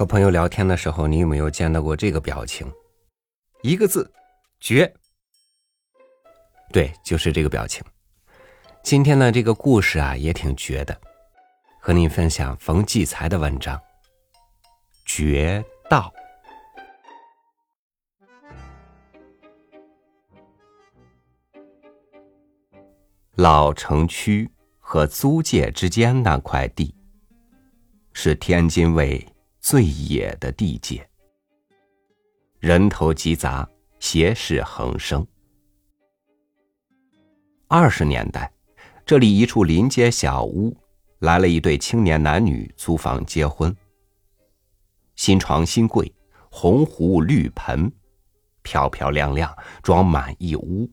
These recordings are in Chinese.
和朋友聊天的时候，你有没有见到过这个表情？一个字，绝。对，就是这个表情。今天呢，这个故事啊也挺绝的，和您分享冯骥才的文章《绝道》。老城区和租界之间那块地，是天津卫最野的地界，人头集杂，邪事横生。二十年代，这里一处临街小屋，来了一对青年男女租房结婚。新床新柜，红壶绿盆，漂漂亮亮，装满一屋。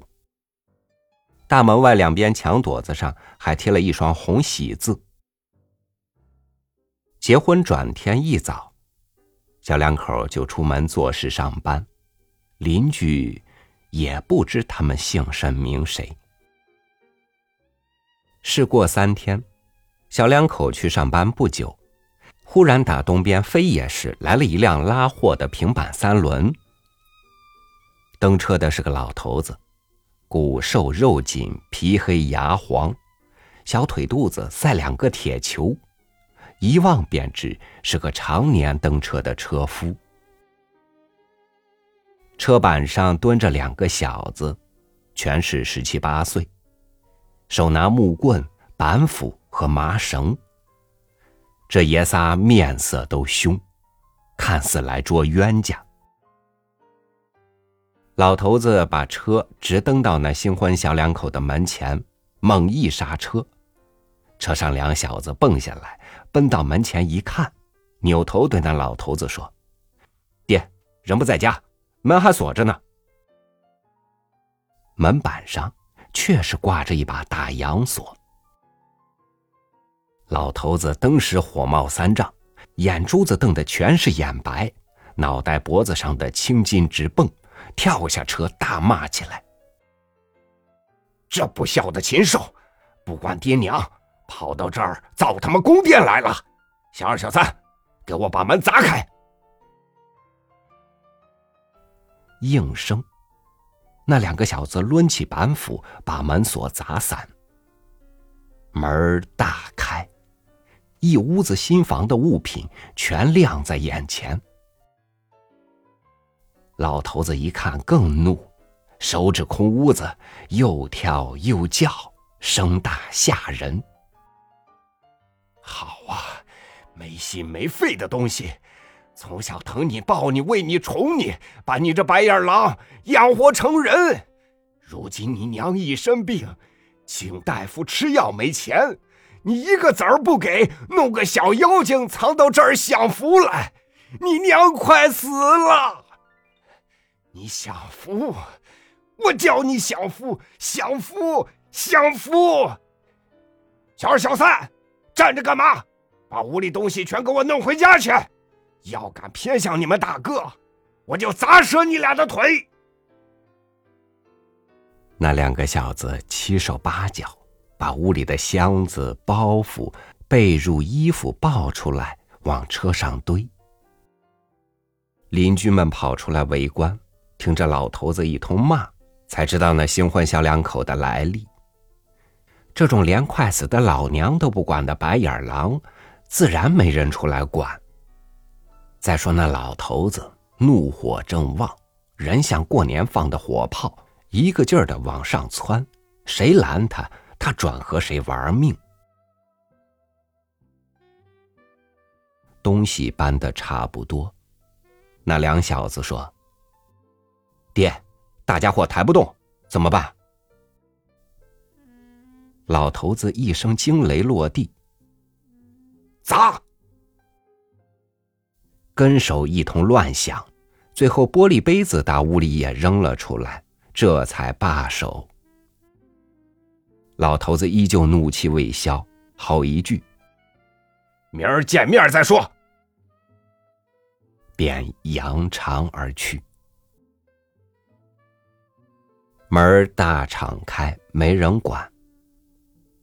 大门外两边墙垛子上还贴了一双红喜字。结婚转天一早，小两口就出门做事上班，邻居也不知他们姓甚名谁。事过三天，小两口去上班不久，忽然打东边飞野市来了一辆拉货的平板三轮，登车的是个老头子。骨瘦肉紧，皮黑牙黄，小腿肚子赛两个铁球，一望便知是个常年蹬车的车夫。车板上蹲着两个小子，全是十七八岁，手拿木棍、板斧和麻绳。这爷仨面色都凶，看似来捉冤家。老头子把车直蹬到那新婚小两口的门前，猛一刹车，车上两小子蹦下来，奔到门前一看，扭头对那老头子说：“爹，人不在家，门还锁着呢。”门板上确实挂着一把大洋锁。老头子登时火冒三丈，眼珠子瞪得全是眼白，脑袋脖子上的青筋直蹦。跳下车，大骂起来：“这不孝的禽兽，不管爹娘，跑到这儿造他妈宫殿来了！小二、小三，给我把门砸开！”应声，那两个小子抡起板斧，把门锁砸散。门大开，一屋子新房的物品全亮在眼前。老头子一看更怒，手指空屋子，又跳又叫，声大吓人。没心没肺的东西！从小疼你、抱你、喂你、宠你，把你这白眼狼养活成人。如今你娘一生病，请大夫吃药没钱，你一个子儿不给，弄个小妖精藏到这儿享福来，你娘快死了！你享福，我叫你享福，享福，享福！小二、小三，站着干嘛？把屋里东西全给我弄回家去！要敢偏向你们大哥，我就砸折你俩的腿！那两个小子七手八脚，把屋里的箱子、包袱、被褥、衣服抱出来，往车上堆。邻居们跑出来围观。听着老头子一通骂，才知道那新婚小两口的来历。这种连快死的老娘都不管的白眼狼，自然没人出来管。再说那老头子怒火正旺，人像过年放的火炮，一个劲儿的往上窜，谁拦他，他转和谁玩命。东西搬的差不多，那两小子说。爹，大家伙抬不动，怎么办？老头子一声惊雷落地，砸！跟手一通乱响，最后玻璃杯子打屋里也扔了出来，这才罢手。老头子依旧怒气未消，好一句：“明儿见面再说。”便扬长而去。门大敞开，没人管。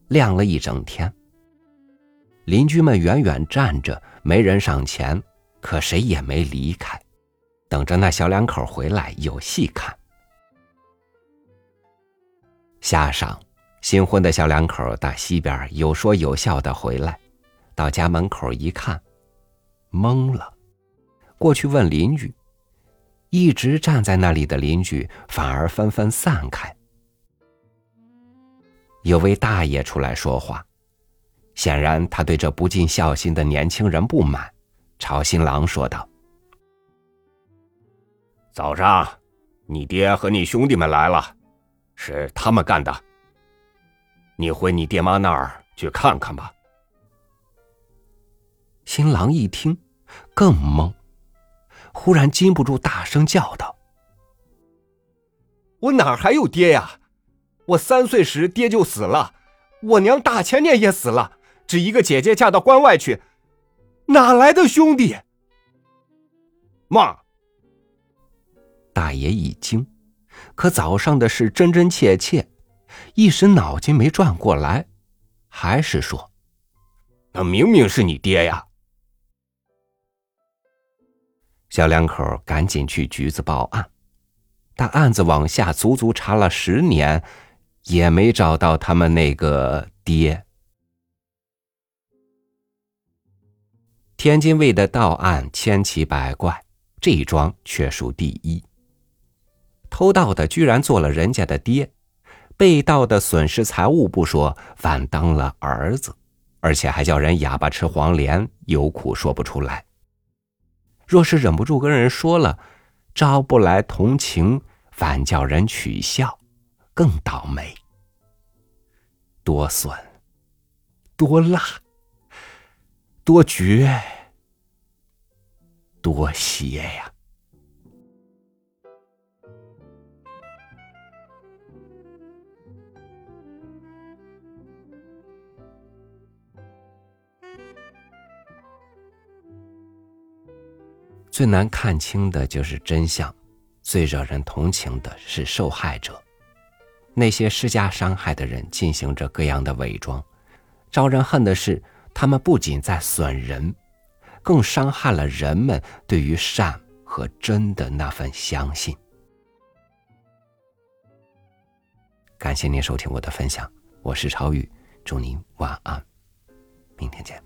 亮了一整天。邻居们远远站着，没人上前，可谁也没离开，等着那小两口回来有戏看。夏晌，新婚的小两口打西边有说有笑的回来，到家门口一看，懵了，过去问邻居。一直站在那里的邻居反而纷纷散开。有位大爷出来说话，显然他对这不尽孝心的年轻人不满，朝新郎说道：“早上，你爹和你兄弟们来了，是他们干的。你回你爹妈那儿去看看吧。”新郎一听，更懵。忽然禁不住大声叫道：“我哪还有爹呀？我三岁时爹就死了，我娘大前年也死了，只一个姐姐嫁到关外去，哪来的兄弟？”妈，大爷一惊，可早上的事真真切切，一时脑筋没转过来，还是说：“那明明是你爹呀。”小两口赶紧去局子报案，但案子往下足足查了十年，也没找到他们那个爹。天津卫的盗案千奇百怪，这一桩却属第一。偷盗的居然做了人家的爹，被盗的损失财物不说，反当了儿子，而且还叫人哑巴吃黄连，有苦说不出来。若是忍不住跟人说了，招不来同情，反叫人取笑，更倒霉。多损，多辣，多绝，多邪呀！最难看清的就是真相，最惹人同情的是受害者。那些施加伤害的人进行着各样的伪装，招人恨的是，他们不仅在损人，更伤害了人们对于善和真的那份相信。感谢您收听我的分享，我是超宇，祝您晚安，明天见。